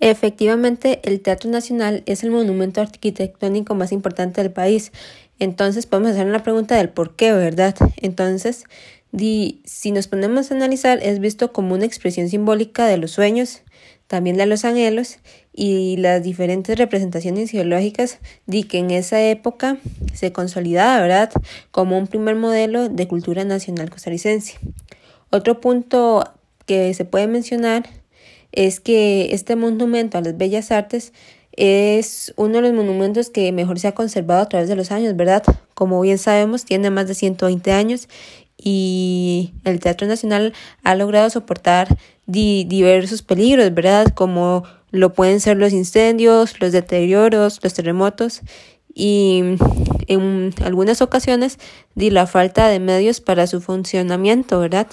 Efectivamente, el Teatro Nacional es el monumento arquitectónico más importante del país. Entonces podemos hacer una pregunta del por qué, ¿verdad? Entonces, si nos ponemos a analizar, es visto como una expresión simbólica de los sueños, también de los anhelos y las diferentes representaciones ideológicas de que en esa época se consolidaba, ¿verdad?, como un primer modelo de cultura nacional costarricense. Otro punto que se puede mencionar es que este monumento a las bellas artes es uno de los monumentos que mejor se ha conservado a través de los años, ¿verdad? Como bien sabemos, tiene más de 120 años y el Teatro Nacional ha logrado soportar diversos peligros, ¿verdad? Como lo pueden ser los incendios, los deterioros, los terremotos y en algunas ocasiones la falta de medios para su funcionamiento, ¿verdad?